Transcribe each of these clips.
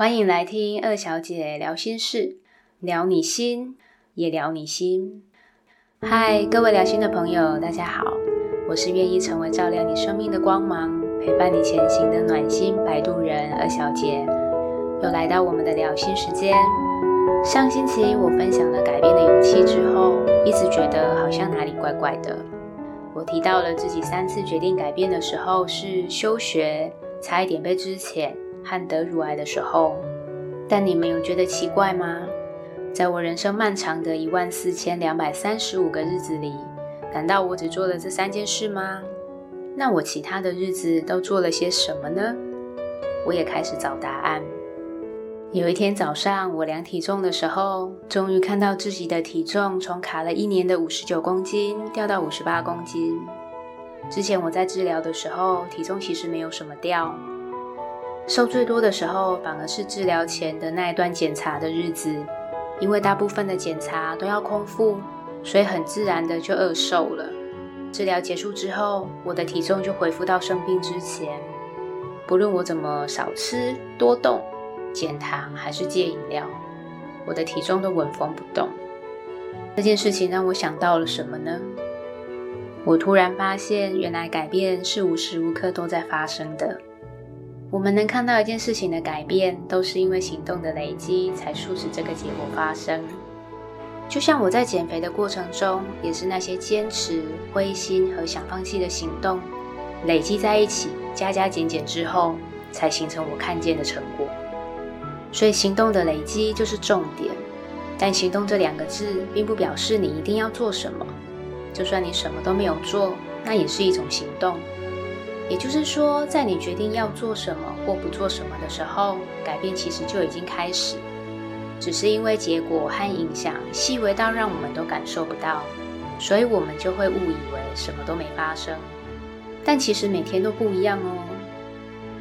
欢迎来听二小姐聊心事，聊你心也聊你心。嗨，各位聊心的朋友，大家好，我是愿意成为照亮你生命的光芒，陪伴你前行的暖心摆渡人二小姐。又来到我们的聊心时间。上星期我分享了改变的勇气之后，一直觉得好像哪里怪怪的。我提到了自己三次决定改变的时候是休学，差一点被之前。和得乳癌的时候，但你们有觉得奇怪吗？在我人生漫长的一万四千两百三十五个日子里，难道我只做了这三件事吗？那我其他的日子都做了些什么呢？我也开始找答案。有一天早上，我量体重的时候，终于看到自己的体重从卡了一年的五十九公斤掉到五十八公斤。之前我在治疗的时候，体重其实没有什么掉。瘦最多的时候，反而是治疗前的那一段检查的日子，因为大部分的检查都要空腹，所以很自然的就饿瘦了。治疗结束之后，我的体重就恢复到生病之前。不论我怎么少吃多动、减糖还是戒饮料，我的体重都稳风不动。这件事情让我想到了什么呢？我突然发现，原来改变是无时无刻都在发生的。我们能看到一件事情的改变，都是因为行动的累积才促使这个结果发生。就像我在减肥的过程中，也是那些坚持、灰心和想放弃的行动累积在一起，加加减减之后，才形成我看见的成果。所以，行动的累积就是重点。但行动这两个字，并不表示你一定要做什么。就算你什么都没有做，那也是一种行动。也就是说，在你决定要做什么或不做什么的时候，改变其实就已经开始，只是因为结果和影响细微到让我们都感受不到，所以我们就会误以为什么都没发生。但其实每天都不一样哦。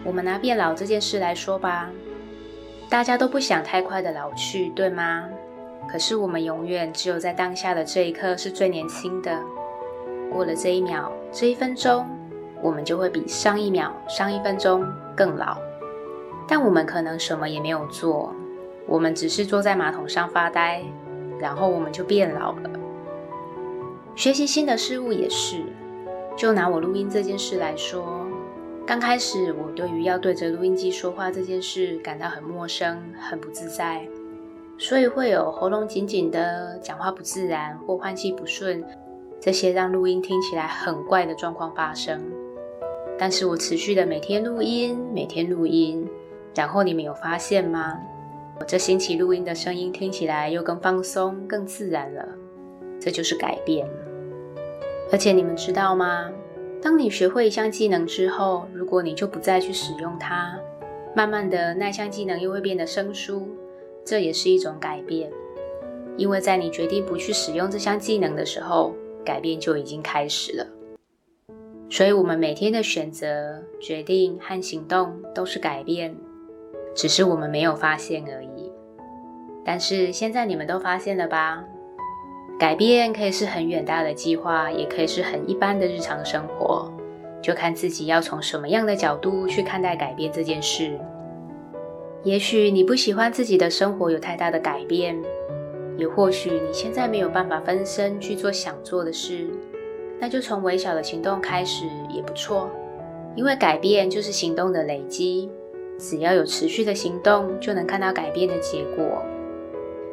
我们拿变老这件事来说吧，大家都不想太快的老去，对吗？可是我们永远只有在当下的这一刻是最年轻的，过了这一秒、这一分钟。我们就会比上一秒、上一分钟更老，但我们可能什么也没有做，我们只是坐在马桶上发呆，然后我们就变老了。学习新的事物也是，就拿我录音这件事来说，刚开始我对于要对着录音机说话这件事感到很陌生、很不自在，所以会有喉咙紧紧的、讲话不自然或换气不顺这些让录音听起来很怪的状况发生。但是我持续的每天录音，每天录音，然后你们有发现吗？我这星期录音的声音听起来又更放松、更自然了。这就是改变。而且你们知道吗？当你学会一项技能之后，如果你就不再去使用它，慢慢的那项技能又会变得生疏，这也是一种改变。因为在你决定不去使用这项技能的时候，改变就已经开始了。所以，我们每天的选择、决定和行动都是改变，只是我们没有发现而已。但是现在你们都发现了吧？改变可以是很远大的计划，也可以是很一般的日常生活，就看自己要从什么样的角度去看待改变这件事。也许你不喜欢自己的生活有太大的改变，也或许你现在没有办法分身去做想做的事。那就从微小的行动开始也不错，因为改变就是行动的累积，只要有持续的行动，就能看到改变的结果。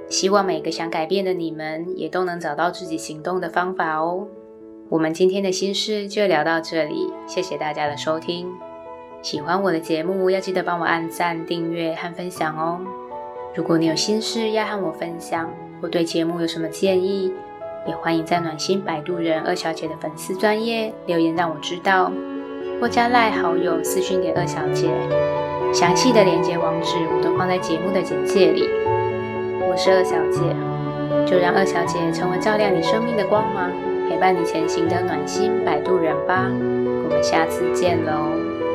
希望每个想改变的你们也都能找到自己行动的方法哦。我们今天的心事就聊到这里，谢谢大家的收听。喜欢我的节目，要记得帮我按赞、订阅和分享哦。如果你有心事要和我分享，或对节目有什么建议，也欢迎在暖心摆渡人二小姐的粉丝专业留言让我知道，或加赖好友私讯给二小姐，详细的连接网址我都放在节目的简介里。我是二小姐，就让二小姐成为照亮你生命的光芒，陪伴你前行的暖心摆渡人吧。我们下次见喽。